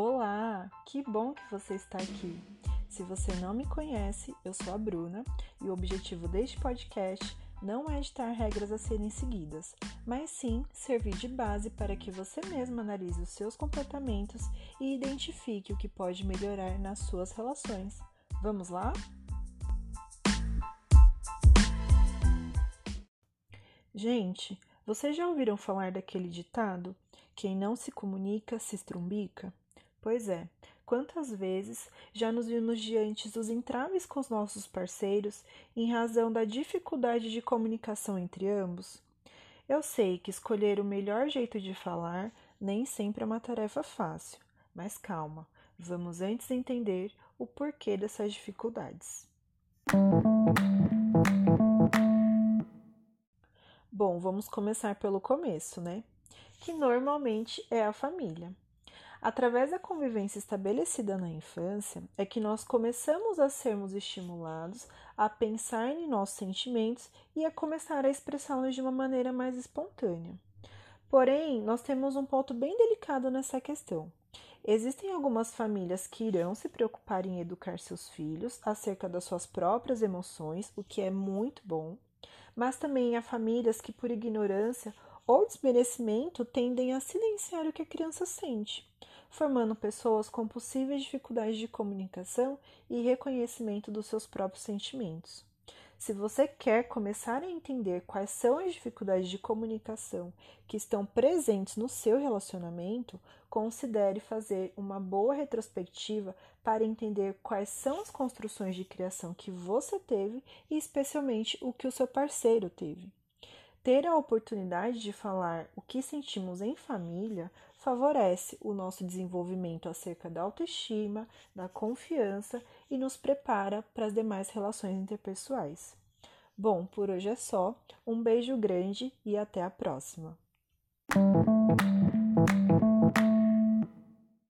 Olá, que bom que você está aqui. Se você não me conhece, eu sou a Bruna e o objetivo deste podcast não é ditar regras a serem seguidas, mas sim servir de base para que você mesmo analise os seus comportamentos e identifique o que pode melhorar nas suas relações. Vamos lá? Gente, vocês já ouviram falar daquele ditado? Quem não se comunica se estrumbica? Pois é, quantas vezes já nos vimos diante dos entraves com os nossos parceiros em razão da dificuldade de comunicação entre ambos? Eu sei que escolher o melhor jeito de falar nem sempre é uma tarefa fácil, mas calma, vamos antes entender o porquê dessas dificuldades. Bom, vamos começar pelo começo, né? Que normalmente é a família. Através da convivência estabelecida na infância, é que nós começamos a sermos estimulados a pensar em nossos sentimentos e a começar a expressá-los de uma maneira mais espontânea. Porém, nós temos um ponto bem delicado nessa questão. Existem algumas famílias que irão se preocupar em educar seus filhos acerca das suas próprias emoções, o que é muito bom, mas também há famílias que, por ignorância ou desmerecimento, tendem a silenciar o que a criança sente formando pessoas com possíveis dificuldades de comunicação e reconhecimento dos seus próprios sentimentos. Se você quer começar a entender quais são as dificuldades de comunicação que estão presentes no seu relacionamento, considere fazer uma boa retrospectiva para entender quais são as construções de criação que você teve e, especialmente, o que o seu parceiro teve. Ter a oportunidade de falar o que sentimos em família favorece o nosso desenvolvimento acerca da autoestima, da confiança e nos prepara para as demais relações interpessoais. Bom, por hoje é só. Um beijo grande e até a próxima.